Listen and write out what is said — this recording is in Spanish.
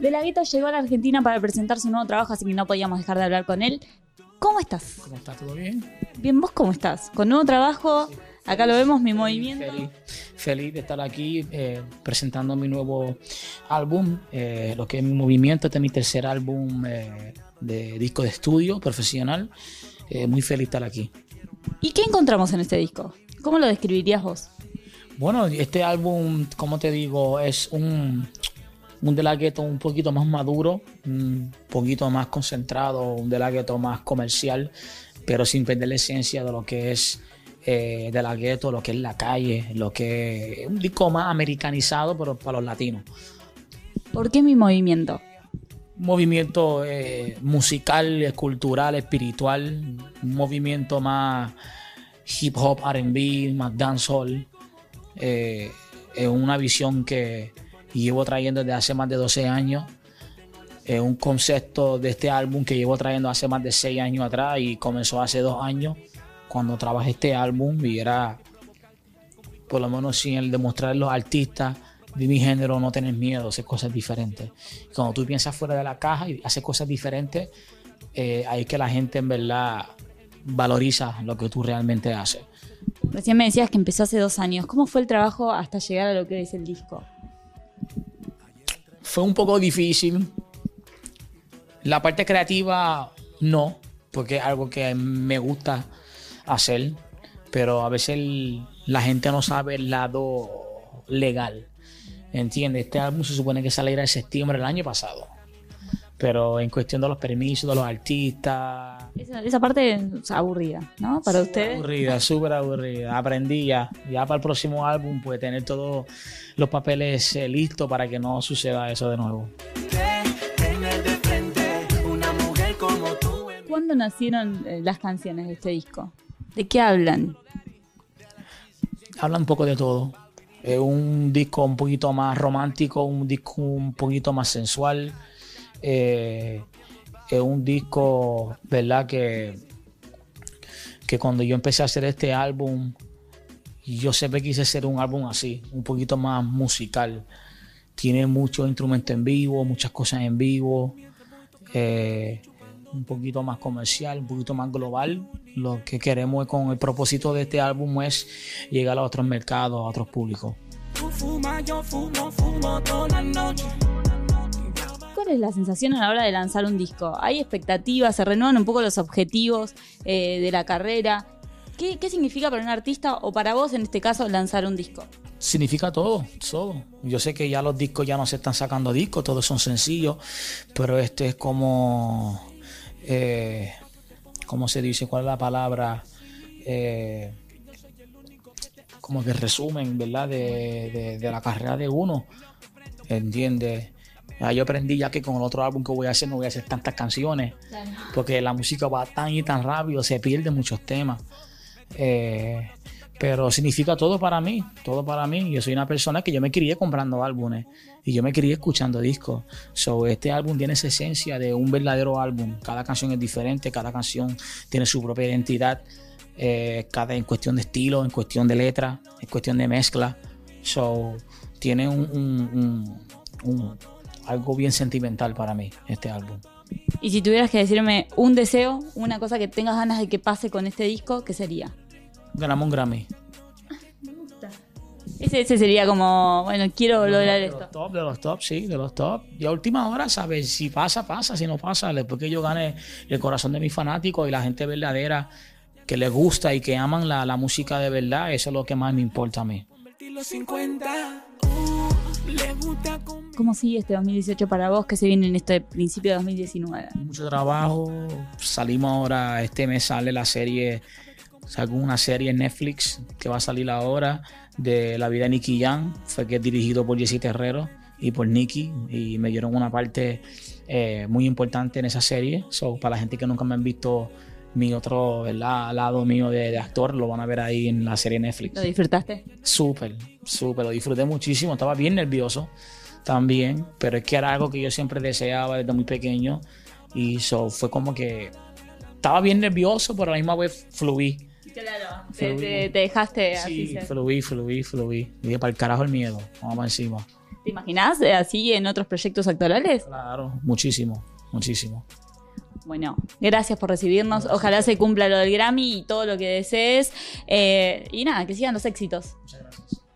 De la llegó a la Argentina para presentar su nuevo trabajo, así que no podíamos dejar de hablar con él. ¿Cómo estás? ¿Cómo estás? ¿Todo bien? Bien, ¿vos cómo estás? Con nuevo trabajo, acá lo vemos, mi movimiento. Feliz, feliz de estar aquí eh, presentando mi nuevo álbum, eh, lo que es mi movimiento. Este es mi tercer álbum eh, de disco de estudio profesional. Muy feliz de estar aquí. ¿Y qué encontramos en este disco? ¿Cómo lo describirías vos? Bueno, este álbum, como te digo, es un, un de la gueto un poquito más maduro, un poquito más concentrado, un de la gueto más comercial, pero sin perder la esencia de lo que es eh, de la gueto, lo que es la calle, lo que es un disco más americanizado, pero para los latinos. ¿Por qué mi movimiento? Un movimiento eh, musical, cultural, espiritual, un movimiento más hip hop, RB, más dancehall. Eh, es una visión que llevo trayendo desde hace más de 12 años. Es un concepto de este álbum que llevo trayendo hace más de 6 años atrás y comenzó hace 2 años cuando trabajé este álbum y era por lo menos sin el demostrar los artistas de mi género no tener miedo, hacer cosas diferentes. Cuando tú piensas fuera de la caja y haces cosas diferentes, eh, ahí es que la gente en verdad valoriza lo que tú realmente haces. Recién me decías que empezó hace dos años. ¿Cómo fue el trabajo hasta llegar a lo que es el disco? Fue un poco difícil. La parte creativa no, porque es algo que me gusta hacer, pero a veces la gente no sabe el lado legal. ¿Entiendes? Este álbum se supone que saliera en septiembre del año pasado. Pero en cuestión de los permisos de los artistas, Esa, esa parte es aburrida, ¿no? Para ustedes. Aburrida, súper aburrida. Aprendí ya. Ya para el próximo álbum, pues tener todos los papeles eh, listos para que no suceda eso de nuevo. ¿Cuándo nacieron eh, las canciones de este disco? ¿De qué hablan? Habla un poco de todo. Es un disco un poquito más romántico, un disco un poquito más sensual. Eh, es un disco, ¿verdad? Que, que cuando yo empecé a hacer este álbum, yo siempre quise hacer un álbum así, un poquito más musical. Tiene muchos instrumentos en vivo, muchas cosas en vivo. eh, un poquito más comercial, un poquito más global. Lo que queremos con el propósito de este álbum es llegar a otros mercados, a otros públicos. ¿Cuál es la sensación a la hora de lanzar un disco? ¿Hay expectativas? ¿Se renuevan un poco los objetivos eh, de la carrera? ¿Qué, ¿Qué significa para un artista o para vos en este caso lanzar un disco? Significa todo, todo. Yo sé que ya los discos ya no se están sacando discos, todos son sencillos, pero este es como, eh, ¿cómo se dice? ¿Cuál es la palabra? Eh, como que resumen, ¿verdad? De, de- de la carrera de uno, ¿entiendes? Ya yo aprendí ya que con el otro álbum que voy a hacer no voy a hacer tantas canciones, porque la música va tan y tan rápido, se pierden muchos temas. Eh, pero significa todo para mí, todo para mí. Yo soy una persona que yo me crié comprando álbumes y yo me crié escuchando discos. So, este álbum tiene esa esencia de un verdadero álbum. Cada canción es diferente, cada canción tiene su propia identidad, eh, cada en cuestión de estilo, en cuestión de letra, en cuestión de mezcla. So, tiene un, un- un- un- algo bien sentimental para mí este álbum. Y si tuvieras que decirme un deseo, una cosa que tengas ganas de que pase con este disco, ¿qué sería? Ganamos un Grammy. Ese, ese sería como, bueno, quiero lograr de esto. los top, de los top, sí, de los top. Y a última hora, ¿sabes? Si pasa, pasa. Si no pasa, después que yo gane el corazón de mis fanáticos y la gente verdadera que les gusta y que aman la, la música de verdad, eso es lo que más me importa a mí. Convertir los 50. Uh, le gusta ¿Cómo sigue este 2018 para vos que se viene en este principio de 2019? Mucho trabajo. Salimos ahora, este mes sale la serie, salgo una serie en Netflix que va a salir ahora de la vida de Nicky Jam. Fue que es dirigido por Jesse Terrero y por Nicky y me dieron una parte eh, muy importante en esa serie. So, para la gente que nunca me han visto mi otro ¿verdad? lado mío de, de actor, lo van a ver ahí en la serie Netflix. ¿Lo disfrutaste? Súper, súper, lo disfruté muchísimo. Estaba bien nervioso también, pero es que era algo que yo siempre deseaba desde muy pequeño. Y so, fue como que estaba bien nervioso, pero a la misma vez fluí. Claro. Te, Fluí. te- te dejaste así Sí, ser. fluí, fluí, fluí. Y dije, para el carajo el miedo, vamos encima. ¿Te imaginás eh, así en otros proyectos actorales? Claro, muchísimo, muchísimo. Bueno, gracias por recibirnos. Ojalá se cumpla lo del Grammy y todo lo que desees. Eh, y nada, que sigan los éxitos. Muchas gracias.